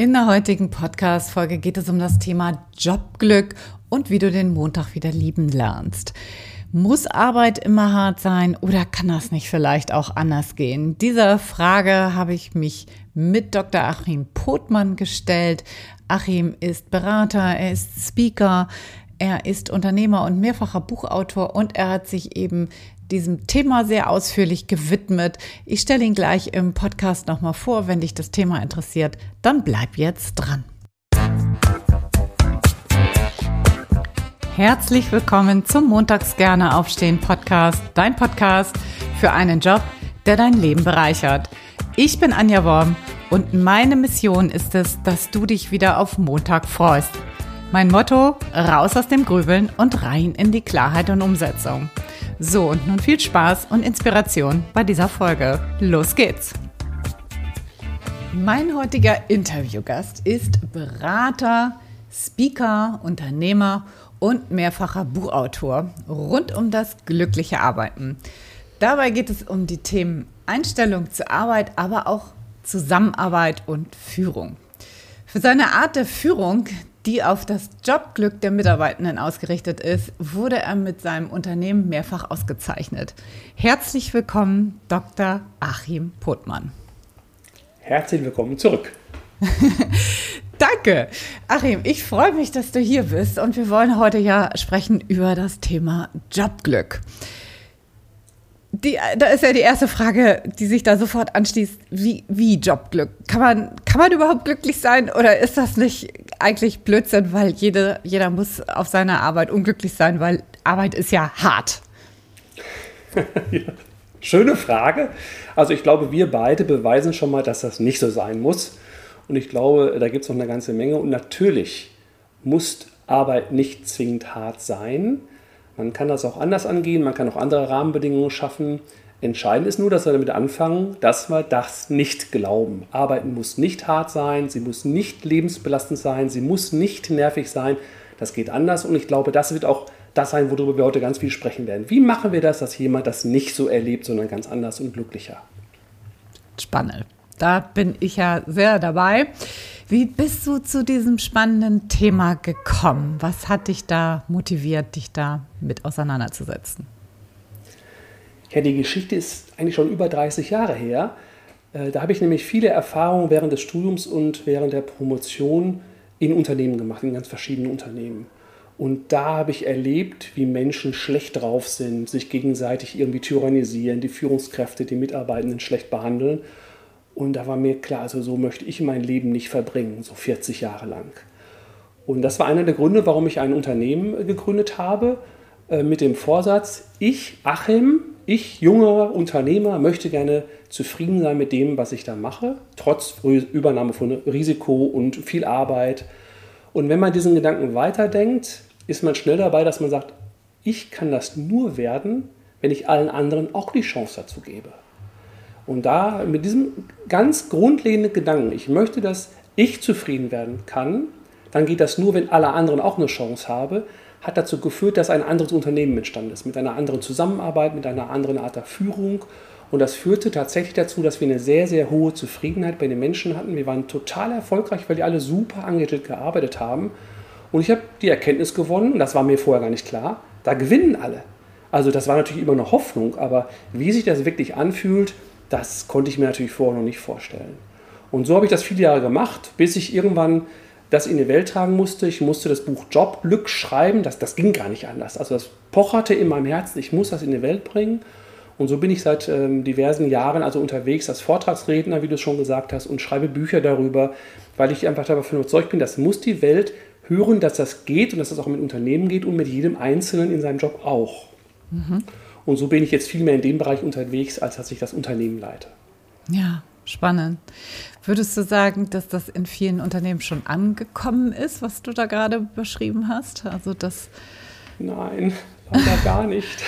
In der heutigen Podcast-Folge geht es um das Thema Jobglück und wie du den Montag wieder lieben lernst. Muss Arbeit immer hart sein oder kann das nicht vielleicht auch anders gehen? Dieser Frage habe ich mich mit Dr. Achim Potmann gestellt. Achim ist Berater, er ist Speaker, er ist Unternehmer und mehrfacher Buchautor und er hat sich eben diesem Thema sehr ausführlich gewidmet. Ich stelle ihn gleich im Podcast nochmal vor. Wenn dich das Thema interessiert, dann bleib jetzt dran. Herzlich willkommen zum Montags gerne aufstehen Podcast, dein Podcast für einen Job, der dein Leben bereichert. Ich bin Anja Worm und meine Mission ist es, dass du dich wieder auf Montag freust. Mein Motto, raus aus dem Grübeln und rein in die Klarheit und Umsetzung. So, und nun viel Spaß und Inspiration bei dieser Folge. Los geht's! Mein heutiger Interviewgast ist Berater, Speaker, Unternehmer und mehrfacher Buchautor rund um das glückliche Arbeiten. Dabei geht es um die Themen Einstellung zur Arbeit, aber auch Zusammenarbeit und Führung. Für seine Art der Führung, die auf das Jobglück der Mitarbeitenden ausgerichtet ist, wurde er mit seinem Unternehmen mehrfach ausgezeichnet. Herzlich willkommen, Dr. Achim Potmann. Herzlich willkommen zurück. Danke. Achim, ich freue mich, dass du hier bist und wir wollen heute ja sprechen über das Thema Jobglück die, da ist ja die erste Frage, die sich da sofort anschließt, wie, wie Jobglück? Kann man, kann man überhaupt glücklich sein oder ist das nicht eigentlich Blödsinn, weil jede, jeder muss auf seiner Arbeit unglücklich sein, weil Arbeit ist ja hart? ja, schöne Frage. Also ich glaube, wir beide beweisen schon mal, dass das nicht so sein muss. Und ich glaube, da gibt es noch eine ganze Menge. Und natürlich muss Arbeit nicht zwingend hart sein. Man kann das auch anders angehen, man kann auch andere Rahmenbedingungen schaffen. Entscheidend ist nur, dass wir damit anfangen, dass wir das nicht glauben. Arbeiten muss nicht hart sein, sie muss nicht lebensbelastend sein, sie muss nicht nervig sein. Das geht anders und ich glaube, das wird auch das sein, worüber wir heute ganz viel sprechen werden. Wie machen wir das, dass jemand das nicht so erlebt, sondern ganz anders und glücklicher? Spannend. Da bin ich ja sehr dabei. Wie bist du zu diesem spannenden Thema gekommen? Was hat dich da motiviert, dich da mit auseinanderzusetzen? Ja, die Geschichte ist eigentlich schon über 30 Jahre her. Äh, da habe ich nämlich viele Erfahrungen während des Studiums und während der Promotion in Unternehmen gemacht, in ganz verschiedenen Unternehmen. Und da habe ich erlebt, wie Menschen schlecht drauf sind, sich gegenseitig irgendwie tyrannisieren, die Führungskräfte, die Mitarbeitenden schlecht behandeln. Und da war mir klar, also so möchte ich mein Leben nicht verbringen, so 40 Jahre lang. Und das war einer der Gründe, warum ich ein Unternehmen gegründet habe, äh, mit dem Vorsatz, ich, Achim, ich, junger Unternehmer, möchte gerne zufrieden sein mit dem, was ich da mache, trotz Übernahme von Risiko und viel Arbeit. Und wenn man diesen Gedanken weiterdenkt, ist man schnell dabei, dass man sagt, ich kann das nur werden, wenn ich allen anderen auch die Chance dazu gebe. Und da mit diesem ganz grundlegenden Gedanken, ich möchte, dass ich zufrieden werden kann, dann geht das nur, wenn alle anderen auch eine Chance haben, hat dazu geführt, dass ein anderes Unternehmen entstanden ist, mit einer anderen Zusammenarbeit, mit einer anderen Art der Führung. Und das führte tatsächlich dazu, dass wir eine sehr, sehr hohe Zufriedenheit bei den Menschen hatten. Wir waren total erfolgreich, weil die alle super engagiert gearbeitet haben. Und ich habe die Erkenntnis gewonnen, das war mir vorher gar nicht klar, da gewinnen alle. Also das war natürlich immer eine Hoffnung, aber wie sich das wirklich anfühlt, das konnte ich mir natürlich vorher noch nicht vorstellen. Und so habe ich das viele Jahre gemacht, bis ich irgendwann das in die Welt tragen musste. Ich musste das Buch Jobglück schreiben. Das, das ging gar nicht anders. Also das pocherte in meinem Herzen, ich muss das in die Welt bringen. Und so bin ich seit ähm, diversen Jahren also unterwegs als Vortragsredner, wie du es schon gesagt hast, und schreibe Bücher darüber, weil ich einfach davon überzeugt bin, das muss die Welt hören, dass das geht und dass das auch mit Unternehmen geht und mit jedem Einzelnen in seinem Job auch. Mhm. Und so bin ich jetzt viel mehr in dem Bereich unterwegs, als dass ich das Unternehmen leite. Ja, spannend. Würdest du sagen, dass das in vielen Unternehmen schon angekommen ist, was du da gerade beschrieben hast? Also das Nein, leider gar nicht.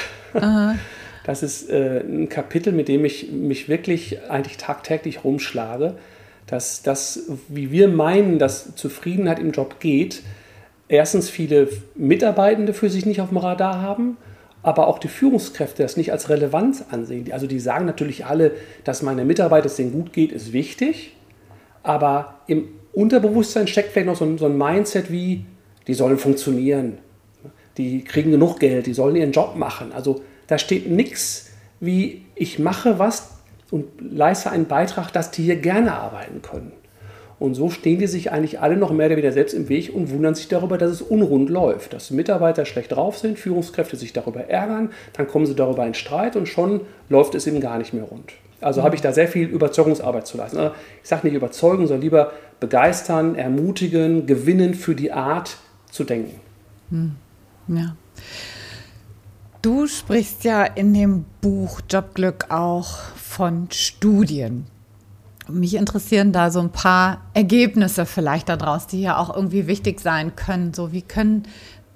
das ist äh, ein Kapitel, mit dem ich mich wirklich eigentlich tagtäglich rumschlage, dass das, wie wir meinen, dass Zufriedenheit im Job geht, erstens viele Mitarbeitende für sich nicht auf dem Radar haben aber auch die Führungskräfte das nicht als relevant ansehen. Also die sagen natürlich alle, dass meine Mitarbeiter es denen gut geht, ist wichtig, aber im Unterbewusstsein steckt vielleicht noch so ein, so ein Mindset wie, die sollen funktionieren, die kriegen genug Geld, die sollen ihren Job machen. Also da steht nichts wie, ich mache was und leiste einen Beitrag, dass die hier gerne arbeiten können. Und so stehen die sich eigentlich alle noch mehr oder weniger selbst im Weg und wundern sich darüber, dass es unrund läuft. Dass Mitarbeiter schlecht drauf sind, Führungskräfte sich darüber ärgern, dann kommen sie darüber in Streit und schon läuft es eben gar nicht mehr rund. Also habe ich da sehr viel Überzeugungsarbeit zu leisten. Also ich sage nicht überzeugen, sondern lieber begeistern, ermutigen, gewinnen für die Art zu denken. Hm. Ja. Du sprichst ja in dem Buch Jobglück auch von Studien. Mich interessieren da so ein paar Ergebnisse vielleicht daraus, die ja auch irgendwie wichtig sein können. So, wie können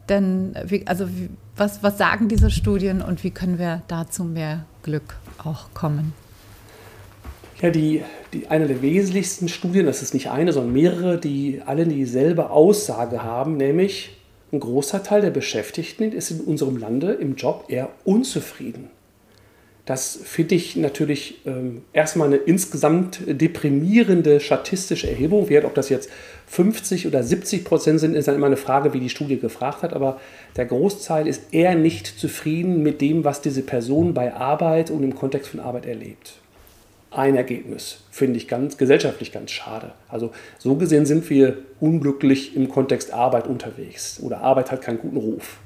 denn, wie, also wie, was, was sagen diese Studien und wie können wir dazu mehr Glück auch kommen? Ja, die, die, eine der wesentlichsten Studien, das ist nicht eine, sondern mehrere, die alle dieselbe Aussage haben, nämlich ein großer Teil der Beschäftigten ist in unserem Lande im Job eher unzufrieden. Das finde ich natürlich ähm, erstmal eine insgesamt deprimierende statistische Erhebung. Wert, ob das jetzt 50 oder 70 Prozent sind, ist dann immer eine Frage, wie die Studie gefragt hat. Aber der Großteil ist eher nicht zufrieden mit dem, was diese Person bei Arbeit und im Kontext von Arbeit erlebt. Ein Ergebnis finde ich ganz gesellschaftlich ganz schade. Also so gesehen sind wir unglücklich im Kontext Arbeit unterwegs oder Arbeit hat keinen guten Ruf.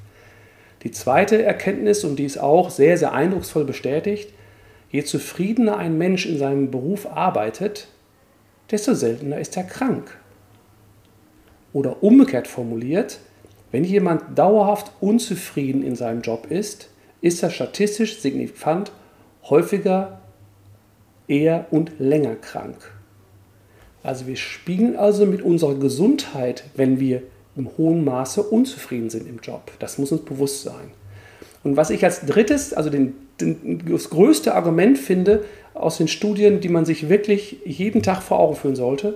Die zweite Erkenntnis, und die ist auch sehr, sehr eindrucksvoll bestätigt, je zufriedener ein Mensch in seinem Beruf arbeitet, desto seltener ist er krank. Oder umgekehrt formuliert, wenn jemand dauerhaft unzufrieden in seinem Job ist, ist er statistisch signifikant häufiger, eher und länger krank. Also wir spielen also mit unserer Gesundheit, wenn wir im hohen Maße unzufrieden sind im Job. Das muss uns bewusst sein. Und was ich als drittes, also den, den, das größte Argument finde aus den Studien, die man sich wirklich jeden Tag vor Augen führen sollte,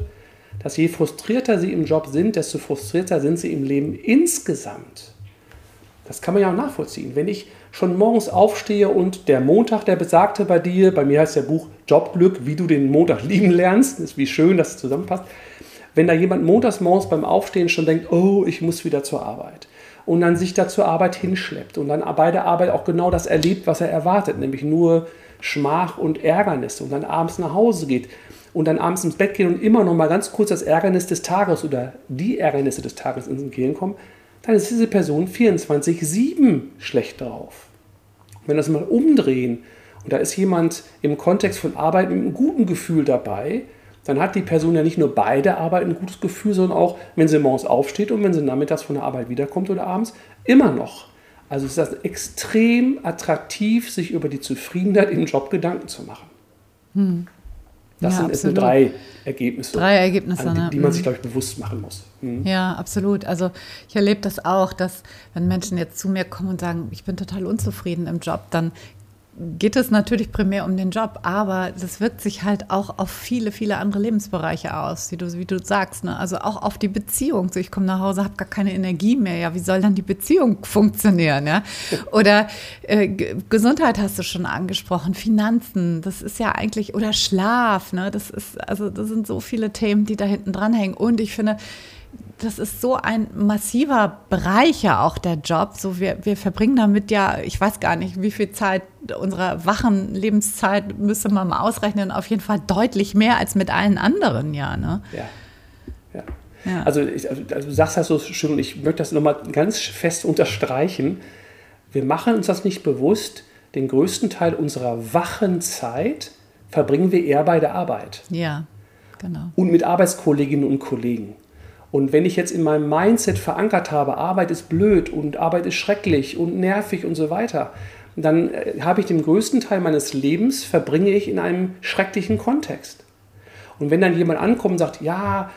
dass je frustrierter sie im Job sind, desto frustrierter sind sie im Leben insgesamt. Das kann man ja auch nachvollziehen. Wenn ich schon morgens aufstehe und der Montag, der besagte bei dir, bei mir heißt der Buch Jobglück, wie du den Montag lieben lernst, ist wie schön, dass es zusammenpasst wenn da jemand montags morgens beim Aufstehen schon denkt, oh, ich muss wieder zur Arbeit und dann sich da zur Arbeit hinschleppt und dann bei der Arbeit auch genau das erlebt, was er erwartet, nämlich nur Schmach und Ärgernis und dann abends nach Hause geht und dann abends ins Bett geht und immer noch mal ganz kurz das Ärgernis des Tages oder die Ärgernisse des Tages ins Gehirn kommen, dann ist diese Person 24-7 schlecht drauf. Wenn wir das mal umdrehen und da ist jemand im Kontext von Arbeit mit einem guten Gefühl dabei, dann hat die Person ja nicht nur bei der Arbeit ein gutes Gefühl, sondern auch, wenn sie morgens aufsteht und wenn sie nachmittags von der Arbeit wiederkommt oder abends, immer noch. Also ist das extrem attraktiv, sich über die Zufriedenheit im Job Gedanken zu machen. Hm. Das ja, sind nur drei Ergebnisse, drei Ergebnisse die, die, man sich, hm. glaube ich, bewusst machen muss. Hm. Ja, absolut. Also ich erlebe das auch, dass wenn Menschen jetzt zu mir kommen und sagen, ich bin total unzufrieden im Job, dann geht es natürlich primär um den Job, aber das wirkt sich halt auch auf viele, viele andere Lebensbereiche aus, wie du, wie du sagst. Ne? Also auch auf die Beziehung. So, ich komme nach Hause, habe gar keine Energie mehr. Ja, wie soll dann die Beziehung funktionieren? Ja? Oder äh, Gesundheit hast du schon angesprochen, Finanzen, das ist ja eigentlich, oder Schlaf, ne? Das ist, also das sind so viele Themen, die da hinten dran hängen. Und ich finde, das ist so ein massiver Bereich ja auch der Job. So wir, wir verbringen damit ja, ich weiß gar nicht, wie viel Zeit unserer wachen Lebenszeit müsste man mal ausrechnen, auf jeden Fall deutlich mehr als mit allen anderen, ja. Ne? Ja. ja. ja. Also, ich, also du sagst das so schön und ich möchte das nochmal ganz fest unterstreichen. Wir machen uns das nicht bewusst. Den größten Teil unserer wachen Zeit verbringen wir eher bei der Arbeit. Ja, genau. Und mit Arbeitskolleginnen und Kollegen. Und wenn ich jetzt in meinem Mindset verankert habe, Arbeit ist blöd und Arbeit ist schrecklich und nervig und so weiter, dann äh, habe ich den größten Teil meines Lebens verbringe ich in einem schrecklichen Kontext. Und wenn dann jemand ankommt und sagt, ja,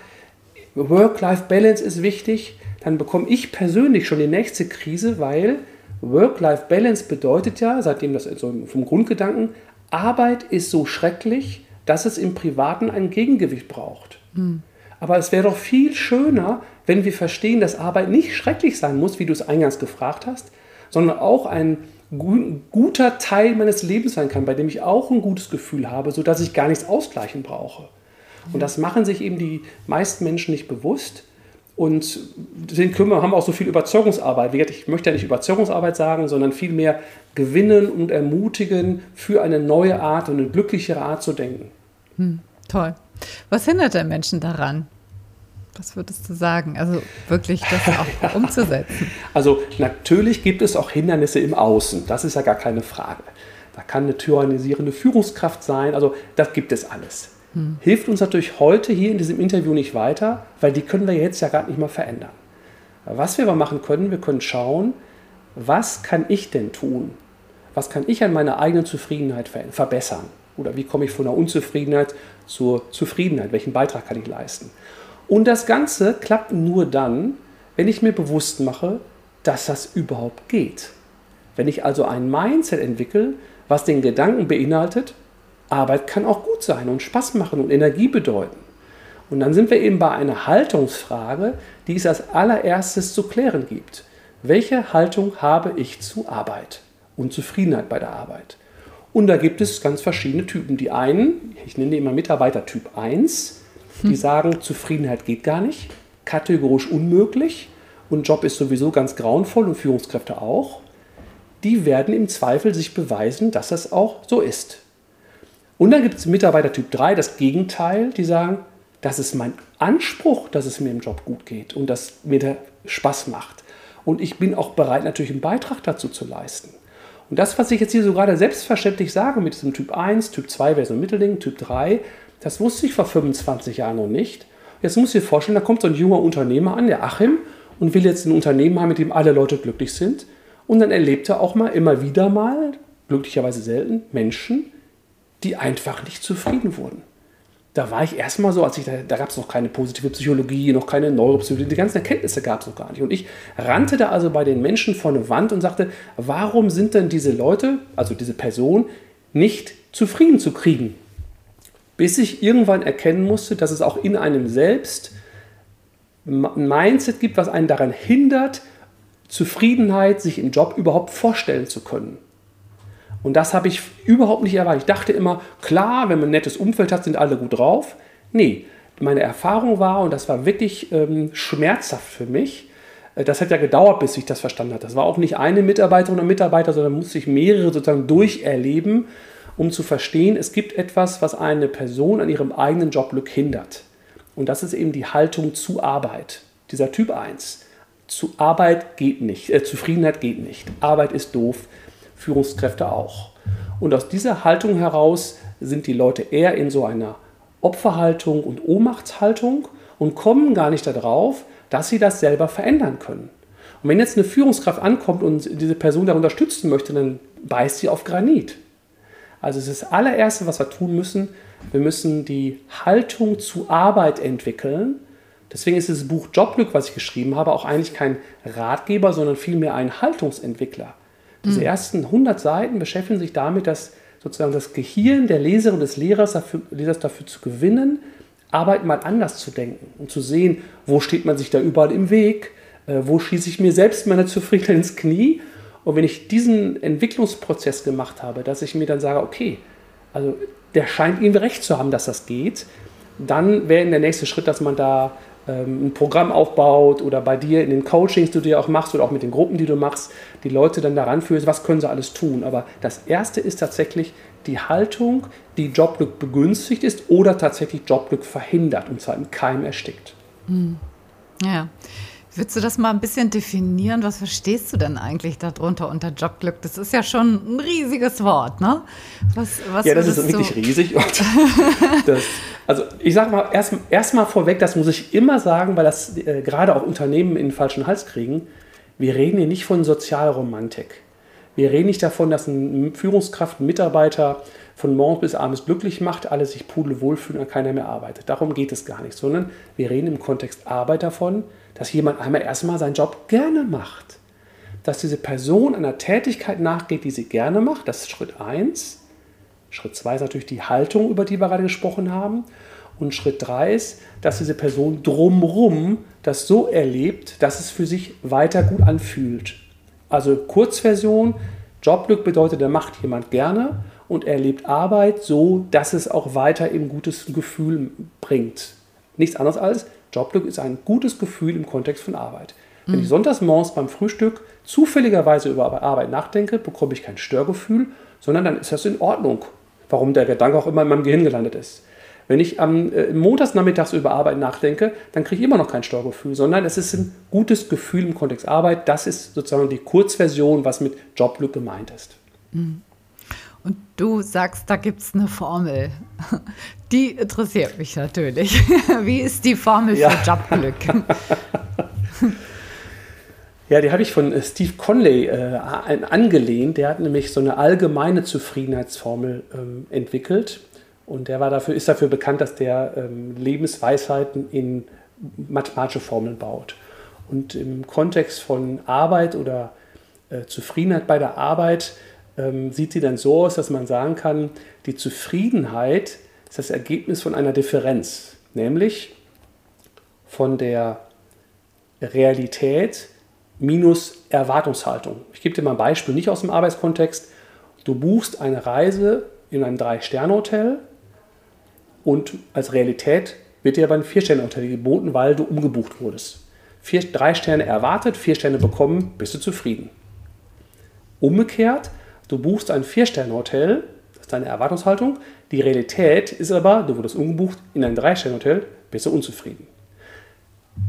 Work-Life-Balance ist wichtig, dann bekomme ich persönlich schon die nächste Krise, weil Work-Life-Balance bedeutet ja, seitdem das so vom Grundgedanken, Arbeit ist so schrecklich, dass es im Privaten ein Gegengewicht braucht. Mhm. Aber es wäre doch viel schöner, wenn wir verstehen, dass Arbeit nicht schrecklich sein muss, wie du es eingangs gefragt hast, sondern auch ein guter Teil meines Lebens sein kann, bei dem ich auch ein gutes Gefühl habe, sodass ich gar nichts ausgleichen brauche. Und das machen sich eben die meisten Menschen nicht bewusst. Und können wir, haben auch so viel Überzeugungsarbeit. Ich möchte ja nicht Überzeugungsarbeit sagen, sondern vielmehr gewinnen und ermutigen, für eine neue Art und eine glücklichere Art zu denken. Hm, toll. Was hindert den Menschen daran? Was würdest du sagen? Also wirklich das auch umzusetzen? Also natürlich gibt es auch Hindernisse im Außen. Das ist ja gar keine Frage. Da kann eine tyrannisierende Führungskraft sein. Also das gibt es alles. Hm. Hilft uns natürlich heute hier in diesem Interview nicht weiter, weil die können wir jetzt ja gar nicht mehr verändern. Was wir aber machen können, wir können schauen, was kann ich denn tun? Was kann ich an meiner eigenen Zufriedenheit verbessern? Oder wie komme ich von der Unzufriedenheit zur Zufriedenheit? Welchen Beitrag kann ich leisten? Und das Ganze klappt nur dann, wenn ich mir bewusst mache, dass das überhaupt geht. Wenn ich also ein Mindset entwickle, was den Gedanken beinhaltet, Arbeit kann auch gut sein und Spaß machen und Energie bedeuten. Und dann sind wir eben bei einer Haltungsfrage, die es als allererstes zu klären gibt. Welche Haltung habe ich zu Arbeit und Zufriedenheit bei der Arbeit? Und da gibt es ganz verschiedene Typen. Die einen, ich nenne die immer Mitarbeiter Typ 1, die hm. sagen, Zufriedenheit geht gar nicht, kategorisch unmöglich und Job ist sowieso ganz grauenvoll und Führungskräfte auch. Die werden im Zweifel sich beweisen, dass das auch so ist. Und dann gibt es Mitarbeiter Typ 3, das Gegenteil, die sagen, das ist mein Anspruch, dass es mir im Job gut geht und dass mir der Spaß macht. Und ich bin auch bereit, natürlich einen Beitrag dazu zu leisten. Und das, was ich jetzt hier so gerade selbstverständlich sage mit diesem Typ 1, Typ 2 wäre so ein Mittelding, Typ 3, das wusste ich vor 25 Jahren noch nicht. Jetzt muss ich dir vorstellen, da kommt so ein junger Unternehmer an, der Achim, und will jetzt ein Unternehmen haben, mit dem alle Leute glücklich sind. Und dann erlebt er auch mal immer wieder mal, glücklicherweise selten, Menschen, die einfach nicht zufrieden wurden. Da war ich erstmal so, als ich da, da gab es noch keine positive Psychologie, noch keine Neuropsychologie, die ganzen Erkenntnisse gab es noch gar nicht. Und ich rannte da also bei den Menschen vor eine Wand und sagte, warum sind denn diese Leute, also diese Person, nicht zufrieden zu kriegen? Bis ich irgendwann erkennen musste, dass es auch in einem selbst ein Mindset gibt, was einen daran hindert, Zufriedenheit sich im Job überhaupt vorstellen zu können. Und das habe ich überhaupt nicht erwartet. Ich dachte immer, klar, wenn man ein nettes Umfeld hat, sind alle gut drauf. Nee, meine Erfahrung war, und das war wirklich ähm, schmerzhaft für mich, äh, das hat ja gedauert, bis ich das verstanden habe. Das war auch nicht eine Mitarbeiterin oder Mitarbeiter, sondern musste ich mehrere sozusagen durcherleben, um zu verstehen, es gibt etwas, was eine Person an ihrem eigenen Jobglück hindert. Und das ist eben die Haltung zu Arbeit. Dieser Typ 1. Zu Arbeit geht nicht, äh, Zufriedenheit geht nicht. Arbeit ist doof. Führungskräfte auch. Und aus dieser Haltung heraus sind die Leute eher in so einer Opferhaltung und Ohnmachtshaltung und kommen gar nicht darauf, dass sie das selber verändern können. Und wenn jetzt eine Führungskraft ankommt und diese Person da unterstützen möchte, dann beißt sie auf Granit. Also es ist das allererste, was wir tun müssen. Wir müssen die Haltung zu Arbeit entwickeln. Deswegen ist dieses Buch Jobglück, was ich geschrieben habe, auch eigentlich kein Ratgeber, sondern vielmehr ein Haltungsentwickler. Diese mhm. ersten 100 Seiten beschäftigen sich damit, dass sozusagen das Gehirn der Leserin und des Lehrers dafür, Lesers dafür zu gewinnen, Arbeit mal anders zu denken und zu sehen, wo steht man sich da überall im Weg, äh, wo schieße ich mir selbst meine Zufriedenheit ins Knie. Und wenn ich diesen Entwicklungsprozess gemacht habe, dass ich mir dann sage, okay, also der scheint irgendwie recht zu haben, dass das geht, dann wäre der nächste Schritt, dass man da ein Programm aufbaut oder bei dir in den Coachings, die du ja auch machst oder auch mit den Gruppen, die du machst, die Leute dann daran führst, was können sie alles tun. Aber das Erste ist tatsächlich die Haltung, die Jobglück begünstigt ist oder tatsächlich Jobglück verhindert und zwar im Keim erstickt. Hm. Ja. Würdest du das mal ein bisschen definieren? Was verstehst du denn eigentlich darunter unter Jobglück? Das ist ja schon ein riesiges Wort, ne? Was, was ja, das ist wirklich riesig. das, also ich sage mal erstmal erst vorweg, das muss ich immer sagen, weil das äh, gerade auch Unternehmen in den falschen Hals kriegen. Wir reden hier nicht von Sozialromantik. Wir reden nicht davon, dass eine Führungskraft, ein Mitarbeiter von morgens bis abends glücklich macht, alle sich pudelwohl fühlen und keiner mehr arbeitet. Darum geht es gar nicht, sondern wir reden im Kontext Arbeit davon, dass jemand einmal erstmal seinen Job gerne macht. Dass diese Person einer Tätigkeit nachgeht, die sie gerne macht, das ist Schritt 1. Schritt 2 ist natürlich die Haltung, über die wir gerade gesprochen haben. Und Schritt 3 ist, dass diese Person drumrum das so erlebt, dass es für sich weiter gut anfühlt. Also Kurzversion, Jobglück bedeutet, da macht jemand gerne und er lebt Arbeit so, dass es auch weiter im gutes Gefühl bringt. Nichts anderes als Jobglück ist ein gutes Gefühl im Kontext von Arbeit. Wenn mhm. ich sonntags morgens beim Frühstück zufälligerweise über Arbeit nachdenke, bekomme ich kein Störgefühl, sondern dann ist das in Ordnung, warum der Gedanke auch immer in meinem Gehirn gelandet ist. Wenn ich am äh, montagsnachmittags über Arbeit nachdenke, dann kriege ich immer noch kein Steuergefühl, sondern es ist ein gutes Gefühl im Kontext Arbeit. Das ist sozusagen die Kurzversion, was mit Jobglück gemeint ist. Mhm. Und du sagst, da gibt es eine Formel. Die interessiert mich natürlich. Wie ist die Formel ja. für Jobglück? Ja, die habe ich von äh, Steve Conley äh, angelehnt. Der hat nämlich so eine allgemeine Zufriedenheitsformel ähm, entwickelt. Und der war dafür, ist dafür bekannt, dass der ähm, Lebensweisheiten in mathematische Formeln baut. Und im Kontext von Arbeit oder äh, Zufriedenheit bei der Arbeit ähm, sieht sie dann so aus, dass man sagen kann, die Zufriedenheit ist das Ergebnis von einer Differenz, nämlich von der Realität minus Erwartungshaltung. Ich gebe dir mal ein Beispiel, nicht aus dem Arbeitskontext. Du buchst eine Reise in ein Drei-Sterne-Hotel und als Realität wird dir aber ein Vier-Sterne-Hotel geboten, weil du umgebucht wurdest. Vier, drei Sterne erwartet, vier Sterne bekommen, bist du zufrieden. Umgekehrt, du buchst ein Vier-Sterne-Hotel, das ist deine Erwartungshaltung. Die Realität ist aber, du wurdest umgebucht in ein Drei-Sterne-Hotel, bist du unzufrieden.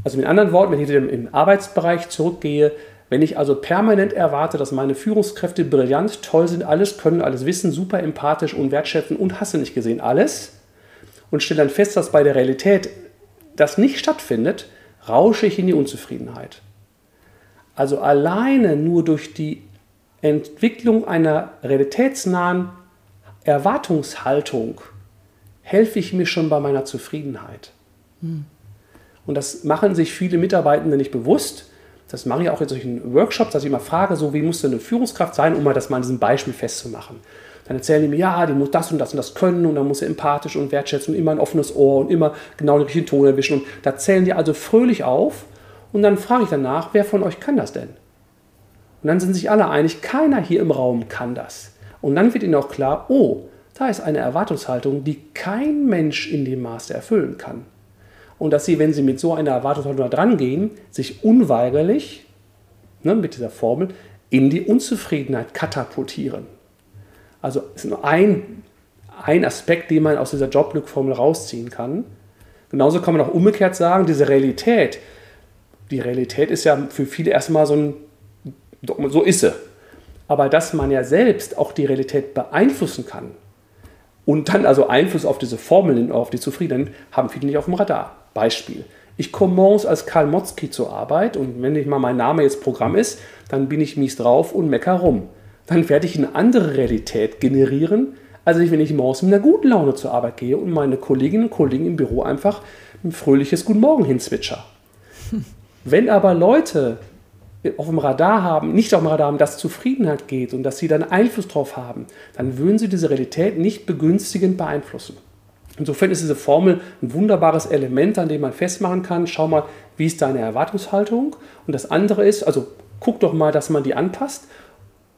Also mit anderen Worten, wenn ich im Arbeitsbereich zurückgehe, wenn ich also permanent erwarte, dass meine Führungskräfte brillant, toll sind, alles können, alles wissen, super empathisch und wertschätzen und hasse nicht gesehen, alles, und stelle dann fest, dass bei der Realität das nicht stattfindet, rausche ich in die Unzufriedenheit. Also alleine nur durch die Entwicklung einer realitätsnahen Erwartungshaltung helfe ich mir schon bei meiner Zufriedenheit. Hm. Und das machen sich viele Mitarbeitende nicht bewusst. Das mache ich auch in solchen Workshops, dass ich immer frage, so wie muss denn eine Führungskraft sein, um mal das mal an diesem Beispiel festzumachen. Dann erzählen die mir, ja, die muss das und das und das können und dann muss sie empathisch und wertschätzen und immer ein offenes Ohr und immer genau den richtigen Ton erwischen. Und da zählen die also fröhlich auf und dann frage ich danach, wer von euch kann das denn? Und dann sind sich alle einig, keiner hier im Raum kann das. Und dann wird ihnen auch klar, oh, da ist eine Erwartungshaltung, die kein Mensch in dem Maße erfüllen kann. Und dass sie, wenn sie mit so einer Erwartungshaltung da dran gehen, sich unweigerlich ne, mit dieser Formel in die Unzufriedenheit katapultieren. Also ist nur ein, ein Aspekt, den man aus dieser Jobglückformel rausziehen kann. Genauso kann man auch umgekehrt sagen, diese Realität, die Realität ist ja für viele erstmal so ein, so ist sie. Aber dass man ja selbst auch die Realität beeinflussen kann und dann also Einfluss auf diese Formeln, auf die Zufriedenheit, haben viele nicht auf dem Radar. Beispiel. Ich komme morgens als Karl Motzki zur Arbeit und wenn nicht mal mein Name jetzt Programm ist, dann bin ich mies drauf und mecker rum dann werde ich eine andere Realität generieren, als wenn ich morgens mit einer guten Laune zur Arbeit gehe und meine Kolleginnen und Kollegen im Büro einfach ein fröhliches Guten Morgen hinzwitscher. Wenn aber Leute auf dem Radar haben, nicht auf dem Radar haben, dass Zufriedenheit geht und dass sie dann Einfluss drauf haben, dann würden sie diese Realität nicht begünstigend beeinflussen. Insofern ist diese Formel ein wunderbares Element, an dem man festmachen kann, schau mal, wie ist deine Erwartungshaltung? Und das andere ist, also guck doch mal, dass man die anpasst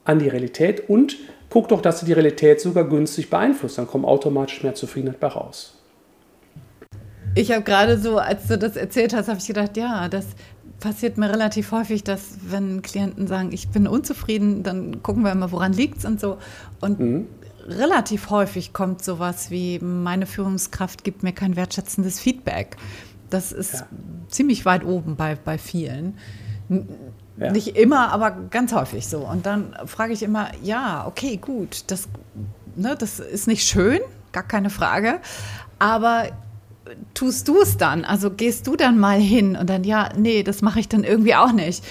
an die Realität und guck doch, dass du die Realität sogar günstig beeinflusst. Dann kommt automatisch mehr Zufriedenheit bei raus. Ich habe gerade so, als du das erzählt hast, habe ich gedacht, ja, das passiert mir relativ häufig, dass wenn Klienten sagen, ich bin unzufrieden, dann gucken wir immer, woran liegt es und so. Und mhm. Relativ häufig kommt sowas wie, meine Führungskraft gibt mir kein wertschätzendes Feedback. Das ist ja. ziemlich weit oben bei, bei vielen. Ja. Nicht immer, aber ganz häufig so. Und dann frage ich immer, ja, okay, gut, das, ne, das ist nicht schön, gar keine Frage. Aber tust du es dann? Also gehst du dann mal hin und dann, ja, nee, das mache ich dann irgendwie auch nicht.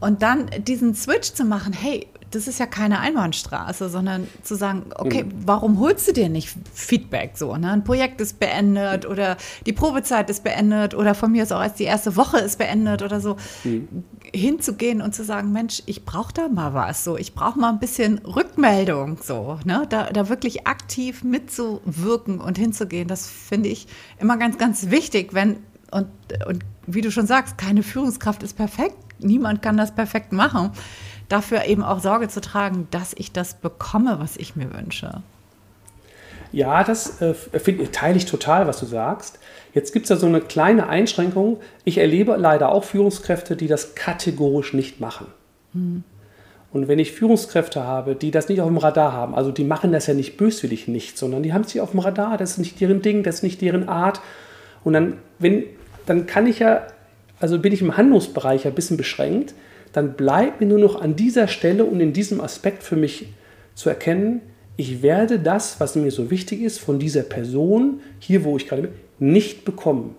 Und dann diesen Switch zu machen, hey, das ist ja keine Einbahnstraße, sondern zu sagen, okay, mhm. warum holst du dir nicht Feedback so? Ne? Ein Projekt ist beendet oder die Probezeit ist beendet oder von mir ist auch erst die erste Woche ist beendet oder so. Mhm. Hinzugehen und zu sagen, Mensch, ich brauche da mal was, so, ich brauche mal ein bisschen Rückmeldung, so, ne? Da, da wirklich aktiv mitzuwirken und hinzugehen, das finde ich immer ganz, ganz wichtig, wenn und, und wie du schon sagst, keine Führungskraft ist perfekt, niemand kann das perfekt machen dafür eben auch Sorge zu tragen, dass ich das bekomme, was ich mir wünsche. Ja, das äh, find, teile ich total, was du sagst. Jetzt gibt es da so eine kleine Einschränkung. Ich erlebe leider auch Führungskräfte, die das kategorisch nicht machen. Mhm. Und wenn ich Führungskräfte habe, die das nicht auf dem Radar haben, also die machen das ja nicht böswillig nicht, sondern die haben es nicht auf dem Radar, das ist nicht deren Ding, das ist nicht deren Art. Und dann, wenn, dann kann ich ja, also bin ich im Handlungsbereich ein bisschen beschränkt, dann bleibt mir nur noch an dieser Stelle und in diesem Aspekt für mich zu erkennen, ich werde das, was mir so wichtig ist, von dieser Person, hier wo ich gerade bin, nicht bekommen.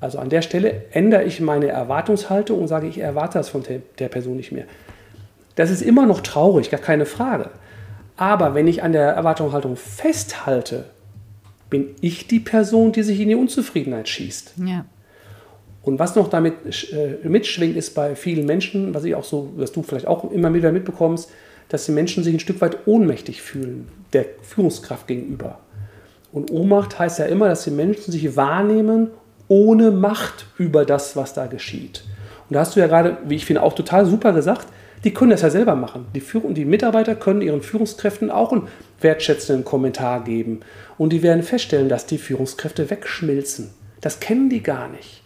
Also an der Stelle ändere ich meine Erwartungshaltung und sage, ich erwarte das von der Person nicht mehr. Das ist immer noch traurig, gar keine Frage. Aber wenn ich an der Erwartungshaltung festhalte, bin ich die Person, die sich in die Unzufriedenheit schießt. Ja. Und was noch damit äh, mitschwingt, ist bei vielen Menschen, was ich auch so, was du vielleicht auch immer wieder mitbekommst, dass die Menschen sich ein Stück weit ohnmächtig fühlen, der Führungskraft gegenüber. Und Ohnmacht heißt ja immer, dass die Menschen sich wahrnehmen ohne Macht über das, was da geschieht. Und da hast du ja gerade, wie ich finde, auch total super gesagt, die können das ja selber machen. Die, Führung, die Mitarbeiter können ihren Führungskräften auch einen wertschätzenden Kommentar geben. Und die werden feststellen, dass die Führungskräfte wegschmilzen. Das kennen die gar nicht.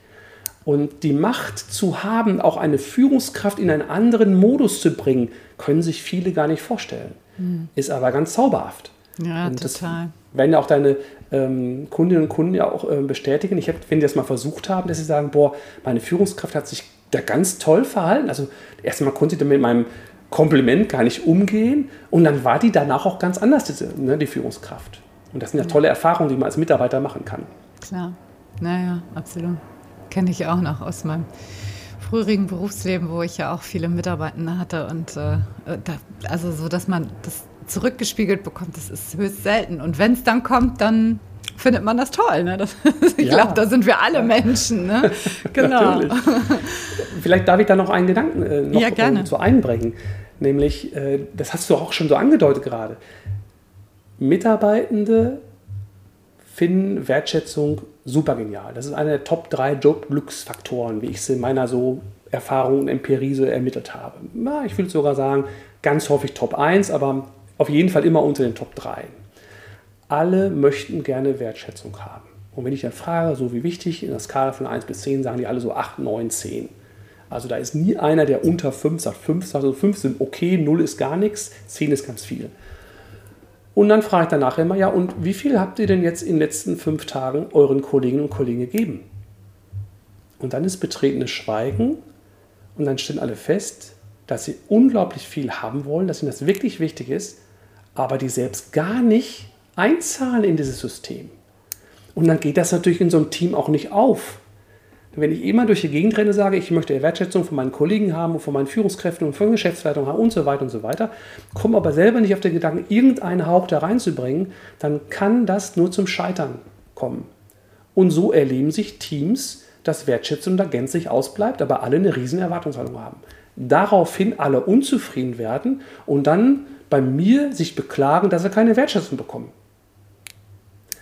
Und die Macht zu haben, auch eine Führungskraft in einen anderen Modus zu bringen, können sich viele gar nicht vorstellen. Mhm. Ist aber ganz zauberhaft. Ja, und total. Das werden ja auch deine ähm, Kundinnen und Kunden ja auch äh, bestätigen. Ich hab, wenn die das mal versucht haben, dass sie sagen, boah, meine Führungskraft hat sich da ganz toll verhalten. Also erstmal konnte sie mit meinem Kompliment gar nicht umgehen und dann war die danach auch ganz anders, diese, ne, die Führungskraft. Und das sind ja tolle Erfahrungen, die man als Mitarbeiter machen kann. Klar, naja, absolut. Kenne ich auch noch aus meinem früherigen Berufsleben, wo ich ja auch viele Mitarbeitende hatte und äh, da, also so, dass man das zurückgespiegelt bekommt, das ist höchst selten. Und wenn es dann kommt, dann findet man das toll. Ne? Das, ich ja. glaube, da sind wir alle Menschen. Ne? Genau. Vielleicht darf ich da noch einen Gedanken äh, noch ja, äh, zu einbringen. Nämlich, äh, das hast du auch schon so angedeutet gerade. Mitarbeitende finden Wertschätzung super genial. Das ist einer der Top 3 Jobglücksfaktoren, wie ich es in meiner so Erfahrung und Empirie so ermittelt habe. Na, ich würde sogar sagen, ganz häufig Top 1, aber auf jeden Fall immer unter den Top 3. Alle möchten gerne Wertschätzung haben. Und wenn ich dann frage, so wie wichtig, in der Skala von 1 bis 10, sagen die alle so 8, 9, 10. Also da ist nie einer, der unter 5 sagt. 5 sagt, also 5 sind okay, 0 ist gar nichts, 10 ist ganz viel. Und dann frage ich danach immer, ja, und wie viel habt ihr denn jetzt in den letzten fünf Tagen euren Kolleginnen und Kollegen gegeben? Und dann ist betretenes Schweigen und dann stellen alle fest, dass sie unglaublich viel haben wollen, dass ihnen das wirklich wichtig ist, aber die selbst gar nicht einzahlen in dieses System. Und dann geht das natürlich in so einem Team auch nicht auf. Wenn ich immer durch die Gegend renne, sage, ich möchte Wertschätzung von meinen Kollegen haben und von meinen Führungskräften und von Geschäftsleitung haben und so weiter und so weiter, komme aber selber nicht auf den Gedanken, irgendeinen Hauch da reinzubringen, dann kann das nur zum Scheitern kommen. Und so erleben sich Teams, dass Wertschätzung da gänzlich ausbleibt, aber alle eine riesen Erwartungshaltung haben. Daraufhin alle unzufrieden werden und dann bei mir sich beklagen, dass sie keine Wertschätzung bekommen.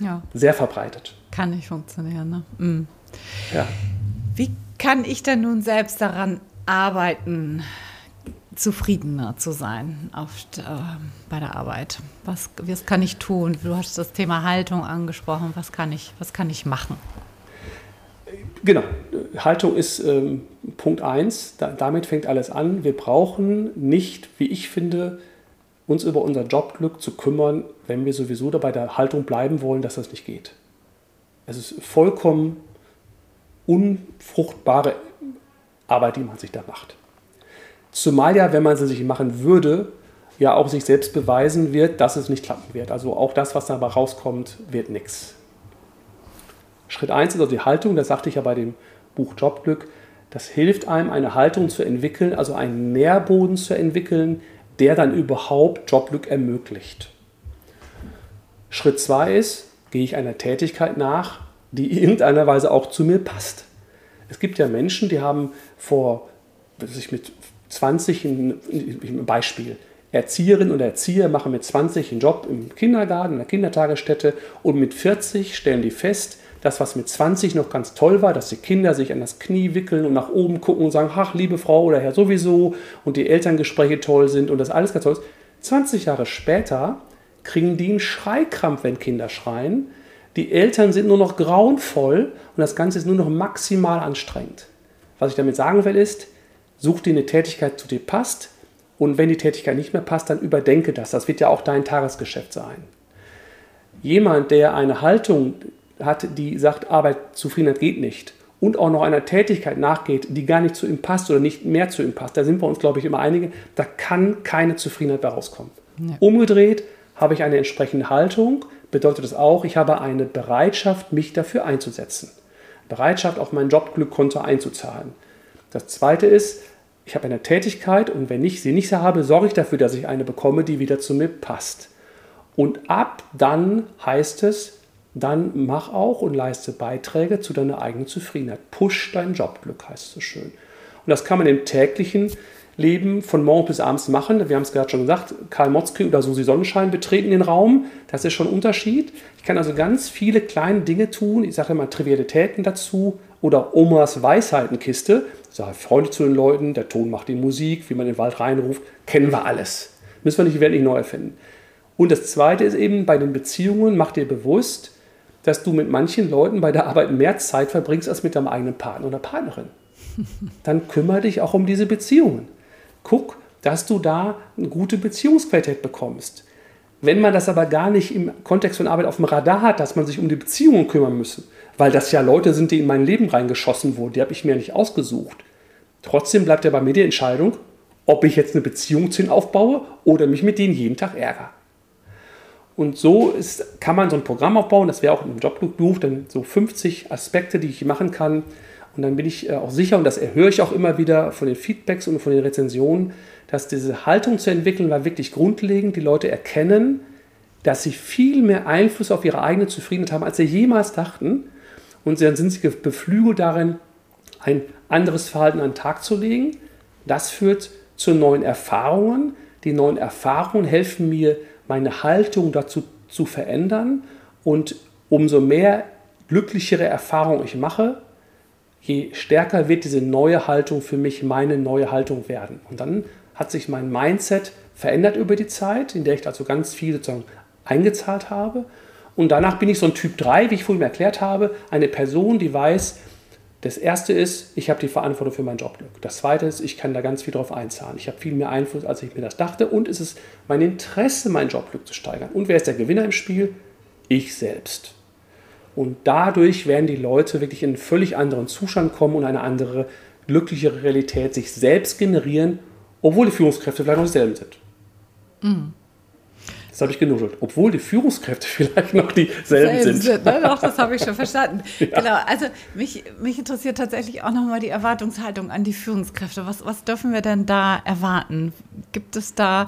Ja. Sehr verbreitet. Kann nicht funktionieren, ne? Mhm. Ja. Wie kann ich denn nun selbst daran arbeiten, zufriedener zu sein auf, äh, bei der Arbeit? Was, was kann ich tun? Du hast das Thema Haltung angesprochen. Was kann ich, was kann ich machen? Genau, Haltung ist ähm, Punkt 1. Da, damit fängt alles an. Wir brauchen nicht, wie ich finde, uns über unser Jobglück zu kümmern, wenn wir sowieso dabei der Haltung bleiben wollen, dass das nicht geht. Es ist vollkommen unfruchtbare Arbeit, die man sich da macht. Zumal ja, wenn man sie sich machen würde, ja auch sich selbst beweisen wird, dass es nicht klappen wird. Also auch das, was dabei rauskommt, wird nichts. Schritt 1 ist also die Haltung, das sagte ich ja bei dem Buch Jobglück. Das hilft einem, eine Haltung zu entwickeln, also einen Nährboden zu entwickeln, der dann überhaupt Jobglück ermöglicht. Schritt 2 ist, gehe ich einer Tätigkeit nach, die in irgendeiner Weise auch zu mir passt. Es gibt ja Menschen, die haben vor, sich mit 20, ein, Beispiel, Erzieherinnen oder Erzieher machen mit 20 einen Job im Kindergarten, in der Kindertagesstätte und mit 40 stellen die fest, das, was mit 20 noch ganz toll war, dass die Kinder sich an das Knie wickeln und nach oben gucken und sagen, ach, liebe Frau oder Herr sowieso und die Elterngespräche toll sind und das alles ganz toll ist. 20 Jahre später kriegen die einen Schreikrampf, wenn Kinder schreien. Die Eltern sind nur noch grauenvoll und das Ganze ist nur noch maximal anstrengend. Was ich damit sagen will ist, such dir eine Tätigkeit, zu dir passt und wenn die Tätigkeit nicht mehr passt, dann überdenke das. Das wird ja auch dein Tagesgeschäft sein. Jemand, der eine Haltung hat, die sagt, Arbeitszufriedenheit geht nicht und auch noch einer Tätigkeit nachgeht, die gar nicht zu ihm passt oder nicht mehr zu ihm passt, da sind wir uns, glaube ich, immer einige, da kann keine Zufriedenheit bei rauskommen. Umgedreht habe ich eine entsprechende Haltung, bedeutet das auch, ich habe eine Bereitschaft, mich dafür einzusetzen. Bereitschaft, auf mein Jobglückkonto einzuzahlen. Das zweite ist, ich habe eine Tätigkeit und wenn ich sie nicht habe, sorge ich dafür, dass ich eine bekomme, die wieder zu mir passt. Und ab dann heißt es, dann mach auch und leiste Beiträge zu deiner eigenen Zufriedenheit. Push dein Jobglück, heißt es so schön. Und das kann man im täglichen Leben von morgens bis abends machen. Wir haben es gerade schon gesagt, Karl Motzki oder Susi Sonnenschein betreten den Raum. Das ist schon ein Unterschied. Ich kann also ganz viele kleine Dinge tun. Ich sage immer Trivialitäten dazu oder Omas Weisheitenkiste. Ich sage Freunde zu den Leuten, der Ton macht die Musik, wie man den Wald reinruft, kennen wir alles. Müssen wir nicht, werden nicht neu erfinden. Und das Zweite ist eben, bei den Beziehungen, mach dir bewusst, dass du mit manchen Leuten bei der Arbeit mehr Zeit verbringst als mit deinem eigenen Partner oder Partnerin. Dann kümmere dich auch um diese Beziehungen. Guck, dass du da eine gute Beziehungsqualität bekommst. Wenn man das aber gar nicht im Kontext von Arbeit auf dem Radar hat, dass man sich um die Beziehungen kümmern müsse, weil das ja Leute sind, die in mein Leben reingeschossen wurden, die habe ich mir nicht ausgesucht. Trotzdem bleibt ja bei mir die Entscheidung, ob ich jetzt eine Beziehung zu ihnen aufbaue oder mich mit denen jeden Tag ärgere. Und so ist, kann man so ein Programm aufbauen, das wäre auch im Jobbuch, dann so 50 Aspekte, die ich machen kann. Und dann bin ich äh, auch sicher, und das erhöre ich auch immer wieder von den Feedbacks und von den Rezensionen, dass diese Haltung zu entwickeln war wirklich grundlegend. Die Leute erkennen, dass sie viel mehr Einfluss auf ihre eigene Zufriedenheit haben, als sie jemals dachten. Und dann sind sie beflügelt darin, ein anderes Verhalten an den Tag zu legen. Das führt zu neuen Erfahrungen. Die neuen Erfahrungen helfen mir, meine Haltung dazu zu verändern und umso mehr glücklichere Erfahrungen ich mache, je stärker wird diese neue Haltung für mich meine neue Haltung werden. Und dann hat sich mein Mindset verändert über die Zeit, in der ich also ganz viel sozusagen eingezahlt habe. Und danach bin ich so ein Typ 3, wie ich vorhin erklärt habe, eine Person, die weiß, das erste ist, ich habe die Verantwortung für mein Jobglück. Das zweite ist, ich kann da ganz viel drauf einzahlen. Ich habe viel mehr Einfluss, als ich mir das dachte. Und es ist mein Interesse, mein Jobglück zu steigern. Und wer ist der Gewinner im Spiel? Ich selbst. Und dadurch werden die Leute wirklich in einen völlig anderen Zustand kommen und eine andere, glücklichere Realität sich selbst generieren, obwohl die Führungskräfte vielleicht noch dieselben sind. Mhm. Das habe ich genuschelt. Obwohl die Führungskräfte vielleicht noch dieselben Selben sind. sind ne? Doch, das habe ich schon verstanden. ja. Genau. Also mich, mich interessiert tatsächlich auch nochmal die Erwartungshaltung an die Führungskräfte. Was, was dürfen wir denn da erwarten? Gibt es da,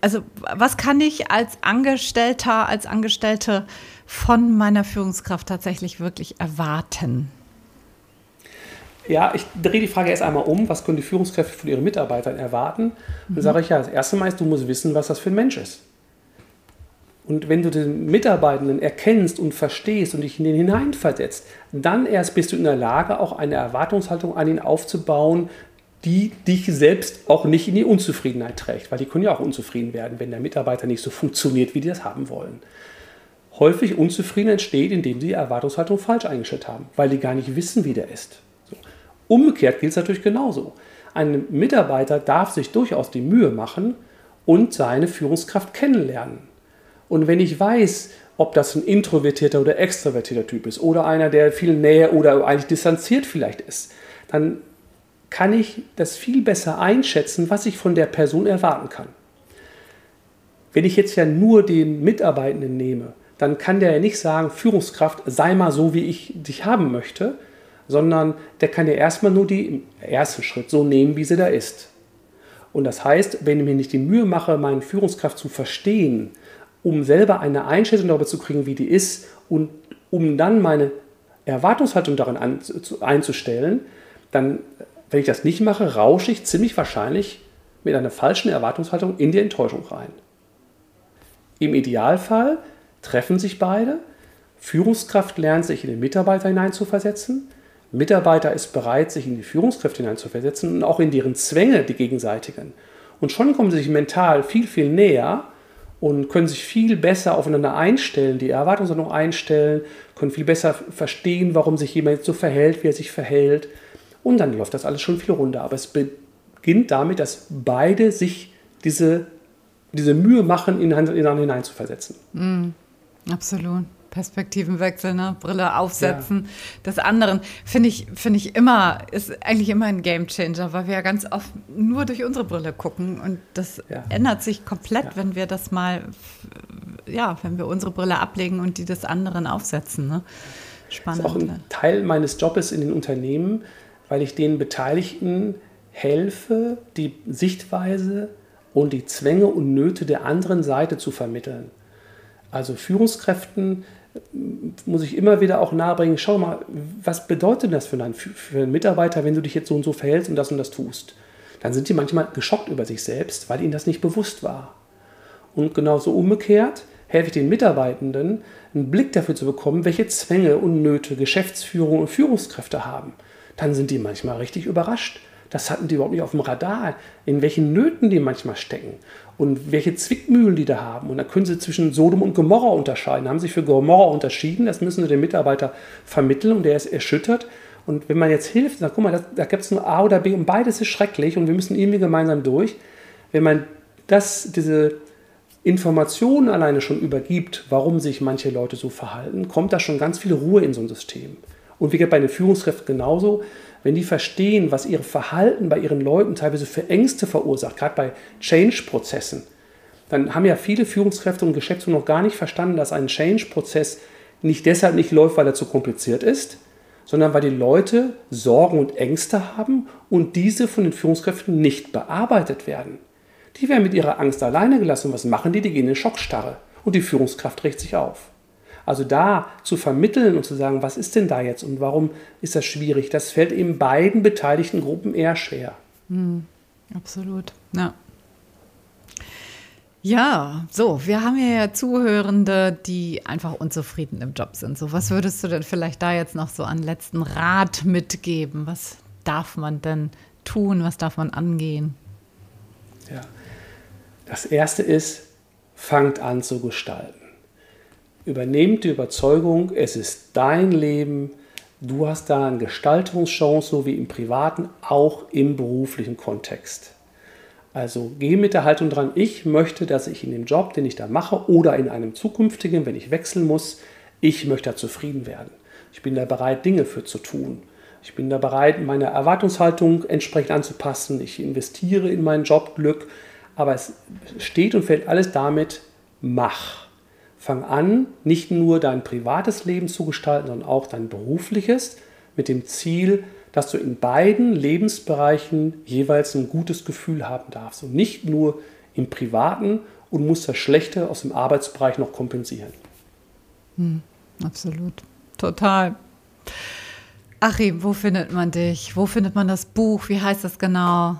also was kann ich als Angestellter, als Angestellte von meiner Führungskraft tatsächlich wirklich erwarten? Ja, ich drehe die Frage erst einmal um. Was können die Führungskräfte von ihren Mitarbeitern erwarten? Dann mhm. sage ich ja, das erste Mal ist, du musst wissen, was das für ein Mensch ist. Und wenn du den Mitarbeitenden erkennst und verstehst und dich in den hineinversetzt, dann erst bist du in der Lage, auch eine Erwartungshaltung an ihn aufzubauen, die dich selbst auch nicht in die Unzufriedenheit trägt, weil die können ja auch unzufrieden werden, wenn der Mitarbeiter nicht so funktioniert, wie die das haben wollen. Häufig unzufrieden entsteht, indem sie die Erwartungshaltung falsch eingestellt haben, weil die gar nicht wissen, wie der ist. So. Umgekehrt gilt es natürlich genauso. Ein Mitarbeiter darf sich durchaus die Mühe machen und seine Führungskraft kennenlernen. Und wenn ich weiß, ob das ein introvertierter oder extrovertierter Typ ist oder einer, der viel näher oder eigentlich distanziert vielleicht ist, dann kann ich das viel besser einschätzen, was ich von der Person erwarten kann. Wenn ich jetzt ja nur den Mitarbeitenden nehme, dann kann der ja nicht sagen, Führungskraft, sei mal so, wie ich dich haben möchte, sondern der kann ja erstmal nur im ersten Schritt so nehmen, wie sie da ist. Und das heißt, wenn ich mir nicht die Mühe mache, meine Führungskraft zu verstehen, um selber eine Einschätzung darüber zu kriegen, wie die ist und um dann meine Erwartungshaltung darin einzustellen, dann, wenn ich das nicht mache, rausche ich ziemlich wahrscheinlich mit einer falschen Erwartungshaltung in die Enttäuschung rein. Im Idealfall treffen sich beide, Führungskraft lernt sich in den Mitarbeiter hineinzuversetzen, Mitarbeiter ist bereit, sich in die Führungskräfte hineinzuversetzen und auch in deren Zwänge, die gegenseitigen. Und schon kommen sie sich mental viel, viel näher und können sich viel besser aufeinander einstellen, die Erwartungshaltung einstellen, können viel besser verstehen, warum sich jemand so verhält, wie er sich verhält. Und dann läuft das alles schon viel runter. Aber es beginnt damit, dass beide sich diese, diese Mühe machen, ineinander hineinzuversetzen. Mm, absolut. Perspektivenwechsel, ne? Brille aufsetzen ja. des anderen, finde ich, finde ich immer, ist eigentlich immer ein Gamechanger, weil wir ja ganz oft nur durch unsere Brille gucken und das ja. ändert sich komplett, ja. wenn wir das mal, ja, wenn wir unsere Brille ablegen und die des anderen aufsetzen. Ne? Spannend. Das ist auch ein Teil meines Jobes in den Unternehmen, weil ich den Beteiligten helfe, die Sichtweise und die Zwänge und Nöte der anderen Seite zu vermitteln. Also Führungskräften muss ich immer wieder auch nahebringen, schau mal, was bedeutet das für einen, für einen Mitarbeiter, wenn du dich jetzt so und so verhältst und das und das tust? Dann sind die manchmal geschockt über sich selbst, weil ihnen das nicht bewusst war. Und genauso umgekehrt helfe ich den Mitarbeitenden, einen Blick dafür zu bekommen, welche Zwänge und Nöte Geschäftsführung und Führungskräfte haben. Dann sind die manchmal richtig überrascht. Das hatten die überhaupt nicht auf dem Radar, in welchen Nöten die manchmal stecken und welche Zwickmühlen die da haben. Und dann können sie zwischen Sodom und Gomorra unterscheiden. Haben sich für Gomorra unterschieden, das müssen sie dem Mitarbeiter vermitteln und der ist erschüttert. Und wenn man jetzt hilft, sagt, guck mal, das, da gibt es nur A oder B und beides ist schrecklich und wir müssen irgendwie gemeinsam durch. Wenn man das, diese Informationen alleine schon übergibt, warum sich manche Leute so verhalten, kommt da schon ganz viel Ruhe in so ein System. Und wie bei den Führungskräften genauso wenn die verstehen, was ihr Verhalten bei ihren Leuten teilweise für Ängste verursacht, gerade bei Change-Prozessen, dann haben ja viele Führungskräfte und Geschäftsführer noch gar nicht verstanden, dass ein Change-Prozess nicht deshalb nicht läuft, weil er zu kompliziert ist, sondern weil die Leute Sorgen und Ängste haben und diese von den Führungskräften nicht bearbeitet werden. Die werden mit ihrer Angst alleine gelassen. Und was machen die? Die gehen in Schockstarre und die Führungskraft regt sich auf. Also da zu vermitteln und zu sagen, was ist denn da jetzt und warum ist das schwierig, das fällt eben beiden beteiligten Gruppen eher schwer. Mhm, absolut, ja. Ja, so, wir haben hier ja Zuhörende, die einfach unzufrieden im Job sind. So, was würdest du denn vielleicht da jetzt noch so an letzten Rat mitgeben? Was darf man denn tun? Was darf man angehen? Ja, das erste ist, fangt an zu gestalten. Übernehmt die Überzeugung, es ist dein Leben, du hast da eine Gestaltungschance, so wie im privaten, auch im beruflichen Kontext. Also geh mit der Haltung dran, ich möchte, dass ich in dem Job, den ich da mache oder in einem zukünftigen, wenn ich wechseln muss, ich möchte da zufrieden werden. Ich bin da bereit, Dinge für zu tun. Ich bin da bereit, meine Erwartungshaltung entsprechend anzupassen. Ich investiere in mein Jobglück. Aber es steht und fällt alles damit, mach. Fang an, nicht nur dein privates Leben zu gestalten, sondern auch dein berufliches, mit dem Ziel, dass du in beiden Lebensbereichen jeweils ein gutes Gefühl haben darfst und nicht nur im privaten und musst das Schlechte aus dem Arbeitsbereich noch kompensieren. Hm, absolut, total. Achim, wo findet man dich? Wo findet man das Buch? Wie heißt das genau?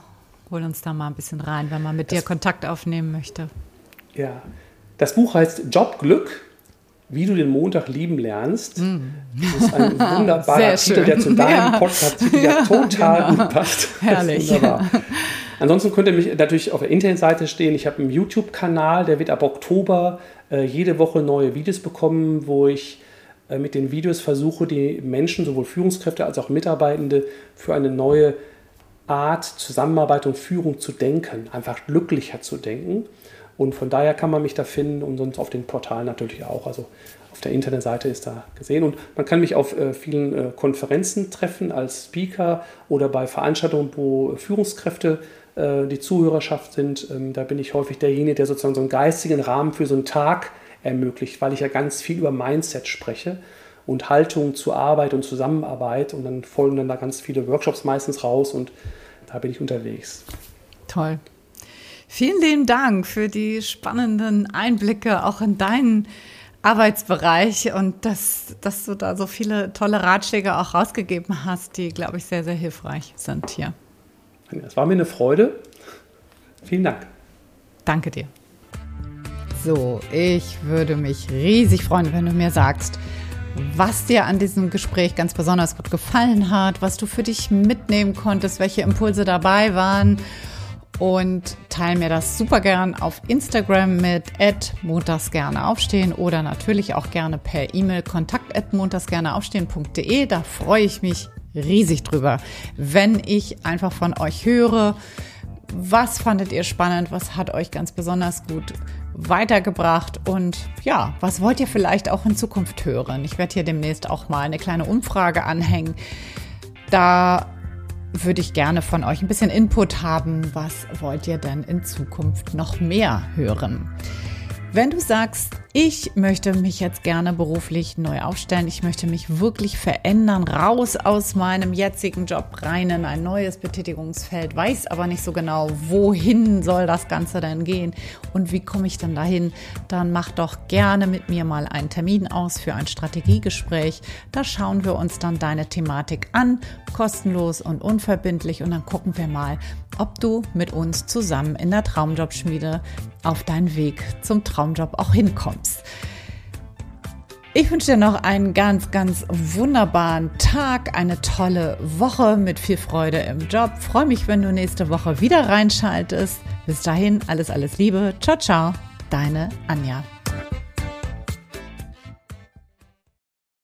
Hol uns da mal ein bisschen rein, wenn man mit das, dir Kontakt aufnehmen möchte. Ja, das Buch heißt Jobglück, wie du den Montag lieben lernst. Mm. Das ist ein wunderbarer Titel, der zu deinem ja. Podcast ja, total genau. gut passt. Herrlich. Ansonsten könnt ihr mich natürlich auf der Internetseite stehen. Ich habe einen YouTube-Kanal, der wird ab Oktober äh, jede Woche neue Videos bekommen, wo ich äh, mit den Videos versuche, die Menschen, sowohl Führungskräfte als auch Mitarbeitende, für eine neue Art Zusammenarbeit und Führung zu denken, einfach glücklicher zu denken. Und von daher kann man mich da finden und sonst auf den Portalen natürlich auch. Also auf der Internetseite ist da gesehen. Und man kann mich auf äh, vielen äh, Konferenzen treffen als Speaker oder bei Veranstaltungen, wo Führungskräfte äh, die Zuhörerschaft sind. Ähm, da bin ich häufig derjenige, der sozusagen so einen geistigen Rahmen für so einen Tag ermöglicht, weil ich ja ganz viel über Mindset spreche und Haltung zur Arbeit und Zusammenarbeit. Und dann folgen dann da ganz viele Workshops meistens raus und da bin ich unterwegs. Toll. Vielen lieben Dank für die spannenden Einblicke auch in deinen Arbeitsbereich und dass, dass du da so viele tolle Ratschläge auch rausgegeben hast, die, glaube ich, sehr, sehr hilfreich sind hier. Es war mir eine Freude. Vielen Dank. Danke dir. So, ich würde mich riesig freuen, wenn du mir sagst, was dir an diesem Gespräch ganz besonders gut gefallen hat, was du für dich mitnehmen konntest, welche Impulse dabei waren und teile mir das super gern auf Instagram mit montags gerne aufstehen oder natürlich auch gerne per E-Mail kontakt montagsgerneaufstehen.de. Da freue ich mich riesig drüber, wenn ich einfach von euch höre. Was fandet ihr spannend? Was hat euch ganz besonders gut weitergebracht? Und ja, was wollt ihr vielleicht auch in Zukunft hören? Ich werde hier demnächst auch mal eine kleine Umfrage anhängen. Da würde ich gerne von euch ein bisschen Input haben. Was wollt ihr denn in Zukunft noch mehr hören? Wenn du sagst, ich möchte mich jetzt gerne beruflich neu aufstellen, ich möchte mich wirklich verändern, raus aus meinem jetzigen Job rein in ein neues Betätigungsfeld, weiß aber nicht so genau, wohin soll das Ganze denn gehen und wie komme ich dann dahin, dann mach doch gerne mit mir mal einen Termin aus für ein Strategiegespräch. Da schauen wir uns dann deine Thematik an, kostenlos und unverbindlich und dann gucken wir mal, ob du mit uns zusammen in der Traumjobschmiede auf deinen Weg zum Traumjob auch hinkommst. Ich wünsche dir noch einen ganz, ganz wunderbaren Tag, eine tolle Woche mit viel Freude im Job. Freue mich, wenn du nächste Woche wieder reinschaltest. Bis dahin, alles, alles Liebe. Ciao, ciao. Deine Anja.